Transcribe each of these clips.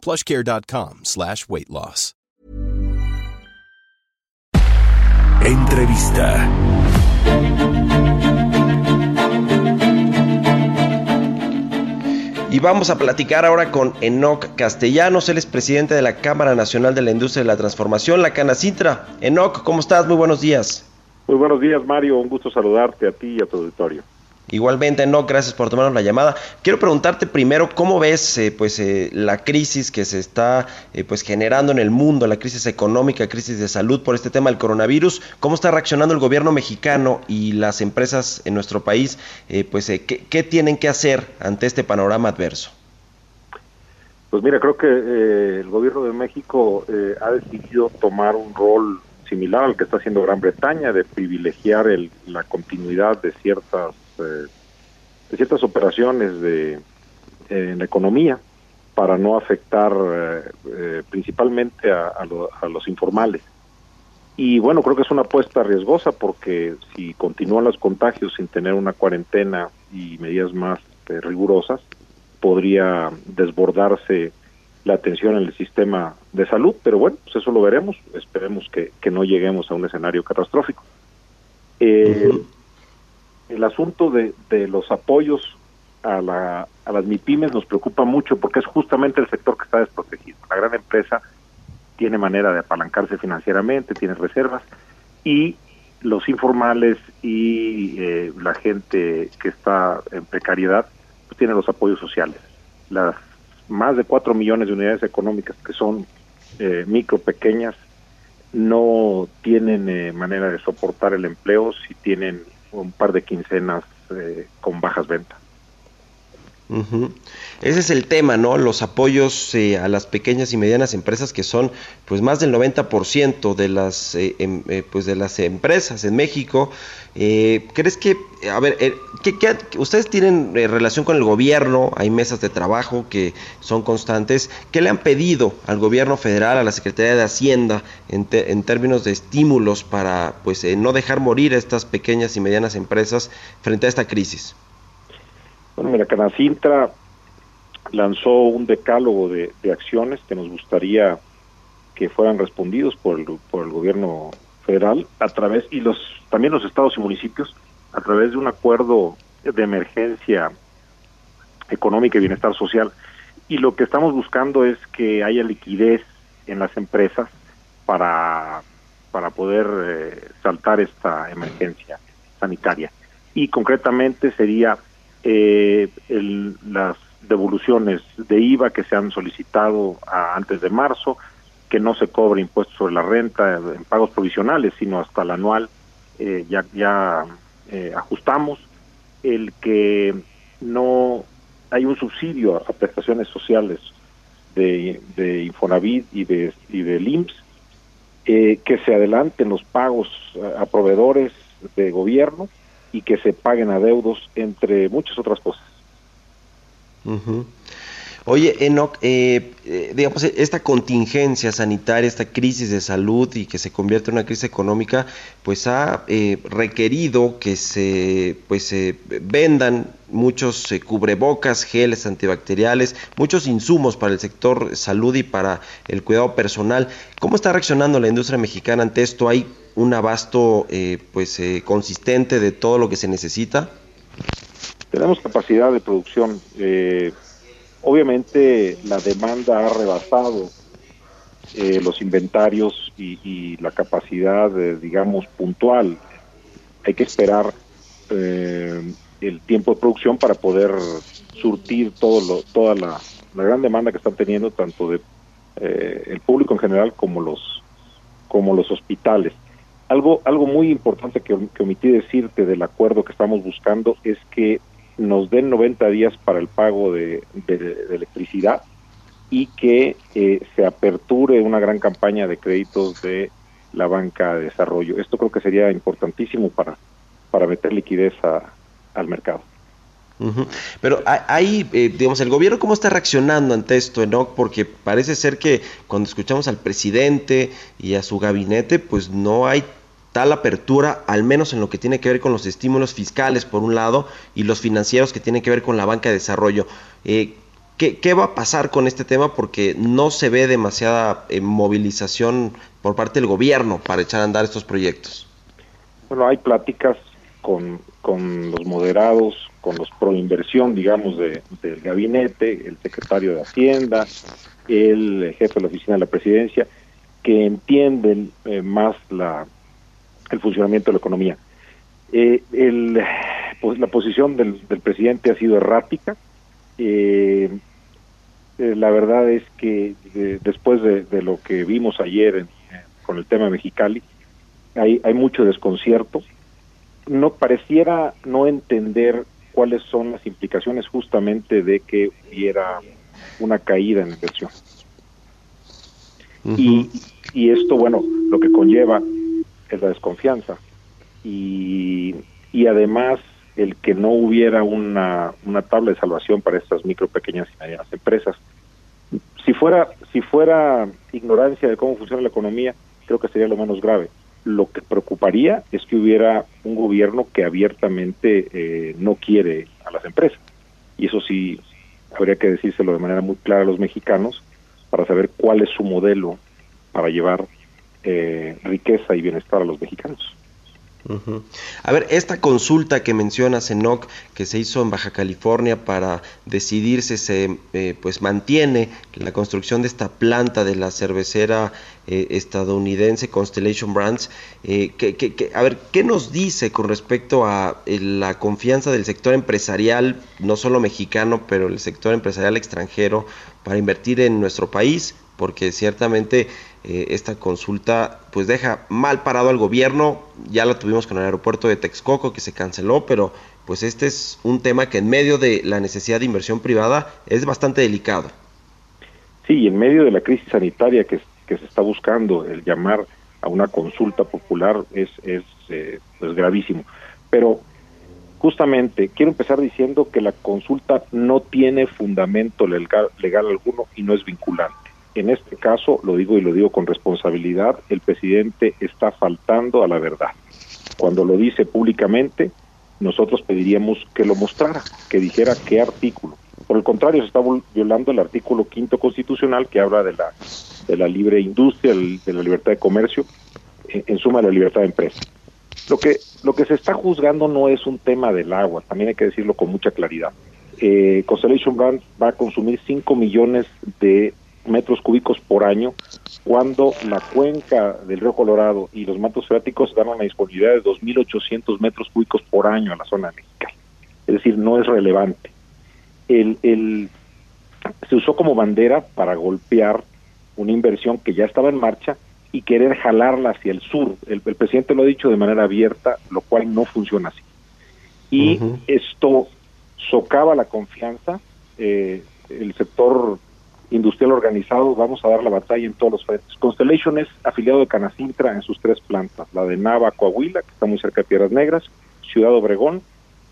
plushcare.com slash weight loss. Entrevista. Y vamos a platicar ahora con Enoc Castellanos, él es presidente de la Cámara Nacional de la Industria de la Transformación, la Canacintra. Enoc, ¿cómo estás? Muy buenos días. Muy buenos días, Mario. Un gusto saludarte a ti y a tu auditorio. Igualmente, no, gracias por tomarnos la llamada. Quiero preguntarte primero cómo ves eh, pues eh, la crisis que se está eh, pues generando en el mundo, la crisis económica, crisis de salud por este tema del coronavirus. ¿Cómo está reaccionando el gobierno mexicano y las empresas en nuestro país? pues ¿qué, ¿qué, tienen que hacer ante este panorama adverso? Pues mira, creo que el gobierno de México ha decidido tomar un rol similar al que está haciendo Gran Bretaña de privilegiar el, la continuidad de ciertas de ciertas operaciones de en la economía para no afectar eh, eh, principalmente a, a, los informales. Y bueno, creo que es una apuesta riesgosa porque si continúan los contagios sin tener una cuarentena y medidas más eh, rigurosas, podría desbordarse la atención en el sistema de salud, pero bueno, pues eso lo veremos, esperemos que, que no lleguemos a un escenario catastrófico. Eh, el asunto de, de los apoyos a, la, a las MIPIMES nos preocupa mucho porque es justamente el sector que está desprotegido. La gran empresa tiene manera de apalancarse financieramente, tiene reservas y los informales y eh, la gente que está en precariedad pues tiene los apoyos sociales. Las más de cuatro millones de unidades económicas que son eh, micro, pequeñas, no tienen eh, manera de soportar el empleo si tienen un par de quincenas eh, con bajas ventas. Ese es el tema, ¿no? Los apoyos eh, a las pequeñas y medianas empresas que son pues más del 90% de las eh, em, pues de las empresas en México. ¿Crees que a ver, ¿qué, ustedes tienen relación con el gobierno? Hay mesas de trabajo que son constantes. ¿Qué le han pedido al gobierno federal, a la Secretaría de Hacienda en, en términos de estímulos para pues no dejar morir a estas pequeñas y medianas empresas frente a esta crisis? Bueno, mira, Canacintra lanzó un decálogo de, acciones que nos gustaría que fueran respondidos por el, por el gobierno federal a través y los también los estados y municipios a través de un acuerdo de emergencia económica y bienestar social. Y lo que estamos buscando es que haya liquidez en las empresas para para poder eh, saltar esta emergencia sanitaria. Y concretamente sería eh, las devoluciones de IVA que se han solicitado antes de marzo, que no se cobre impuestos sobre la renta en pagos provisionales, sino hasta el anual, eh, ya, ya eh, ajustamos, el que no hay un subsidio a, prestaciones sociales de, de, Infonavit y de, y del IMSS, eh, que se adelanten los pagos a proveedores de gobierno, y que se paguen adeudos, entre muchas otras cosas. Oye, Enoch, eh, eh, digamos, esta contingencia sanitaria, esta crisis de salud y que se convierte en una crisis económica, pues ha eh, requerido que se pues se vendan muchos cubrebocas, geles antibacteriales, muchos insumos para el sector salud y para el cuidado personal. ¿Cómo está reaccionando la industria mexicana ante esto? ¿Hay un abasto pues consistente de todo lo que se necesita? Tenemos capacidad de producción. Eh, obviamente la demanda ha rebasado eh, los inventarios y, la capacidad, digamos, puntual. Hay que esperar eh, el tiempo de producción para poder surtir todo lo, toda la, gran demanda que están teniendo tanto de el público en general como los como los hospitales. Algo, algo muy importante que, omití decirte del acuerdo que estamos buscando es que nos den 90 días para el pago de, electricidad y que eh, se aperture una gran campaña de créditos de la banca de desarrollo. Esto creo que sería importantísimo para, para meter liquidez al mercado. Pero hay, eh, digamos, el gobierno cómo está reaccionando ante esto, Enoch, porque parece ser que cuando escuchamos al presidente y a su gabinete, pues no hay tal apertura, al menos en lo que tiene que ver con los estímulos fiscales, por un lado, y los financieros que tienen que ver con la banca de desarrollo. Eh, ¿qué, va a pasar con este tema? Porque no se ve demasiada eh, movilización por parte del gobierno para echar a andar estos proyectos. Bueno, hay pláticas con, con los moderados, con los pro inversión, digamos, de, del gabinete, el secretario de Hacienda, el jefe de la oficina de la presidencia, que entienden eh, más la, el funcionamiento de la economía. Eh, el, pues, la posición del, del, presidente ha sido errática. Eh, la verdad es que después de, de, lo que vimos ayer con el tema Mexicali, hay, hay mucho desconcierto. No pareciera no entender cuáles son las implicaciones justamente de que hubiera una caída en la inversión. y, y esto, bueno, lo que conlleva es la desconfianza y, y además el que no hubiera una, una tabla de salvación para estas micro, pequeñas y medianas empresas. Si fuera, si fuera ignorancia de cómo funciona la economía, creo que sería lo menos grave lo que preocuparía es que hubiera un gobierno que abiertamente eh, no quiere a las empresas. Y eso sí, habría que decírselo de manera muy clara a los mexicanos para saber cuál es su modelo para llevar eh, riqueza y bienestar a los mexicanos. A ver, esta consulta que menciona Enoc, que se hizo en Baja California para decidir si se eh, pues mantiene la construcción de esta planta de la cervecera eh, estadounidense Constellation Brands, eh, que, a ver, ¿qué nos dice con respecto a la confianza del sector empresarial, no solo mexicano, pero el sector empresarial extranjero, para invertir en nuestro país? Porque ciertamente eh, esta consulta pues deja mal parado al gobierno, ya la tuvimos con el aeropuerto de Texcoco que se canceló, pero pues este es un tema que en medio de la necesidad de inversión privada es bastante delicado. Sí, en medio de la crisis sanitaria que, se está buscando, el llamar a una consulta popular es, es eh, pues gravísimo. Pero justamente quiero empezar diciendo que la consulta no tiene fundamento legal alguno y no es vinculante en este caso, lo digo y lo digo con responsabilidad, el presidente está faltando a la verdad. Cuando lo dice públicamente, nosotros pediríamos que lo mostrara, que dijera qué artículo. Por el contrario, se está violando el artículo quinto constitucional que habla de la, de la libre industria, de la libertad de comercio, en, suma, la libertad de empresa. Lo que, lo que se está juzgando no es un tema del agua, también hay que decirlo con mucha claridad. Eh, Constellation Brand va a consumir 5 millones de metros cúbicos por año, cuando la cuenca del río Colorado y los mantos freáticos dan una disponibilidad de 2.800 metros cúbicos por año a la zona mexicana. Es decir, no es relevante. El, el, se usó como bandera para golpear una inversión que ya estaba en marcha y querer jalarla hacia el sur. El, presidente lo ha dicho de manera abierta, lo cual no funciona así. Y esto socava la confianza. Eh, el sector industrial organizado, vamos a dar la batalla en todos los frentes. Constellation es afiliado de Canacintra en sus tres plantas, la de Nava, Coahuila, que está muy cerca de Piedras Negras, Ciudad Obregón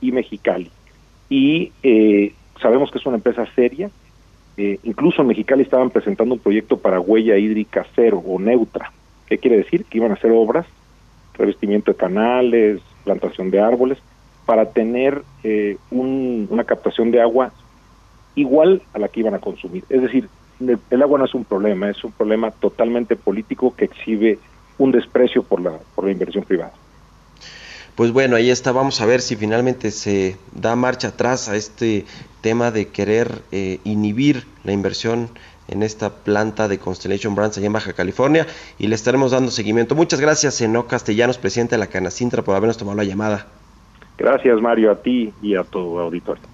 y Mexicali. Y eh, sabemos que es una empresa seria, eh, incluso en Mexicali estaban presentando un proyecto para huella hídrica cero o neutra. ¿Qué quiere decir? Que iban a hacer obras, revestimiento de canales, plantación de árboles, para tener eh, una captación de agua igual a la que iban a consumir. Es decir, el, agua no es un problema, es un problema totalmente político que exhibe un desprecio por la, por la inversión privada. Pues bueno, ahí está, vamos a ver si finalmente se da marcha atrás a este tema de querer eh, inhibir la inversión en esta planta de Constellation Brands allá en Baja California y le estaremos dando seguimiento. Muchas gracias, Eno Castellanos, presidente de la Canacintra, por habernos tomado la llamada. Gracias, Mario, a ti y a tu auditorio.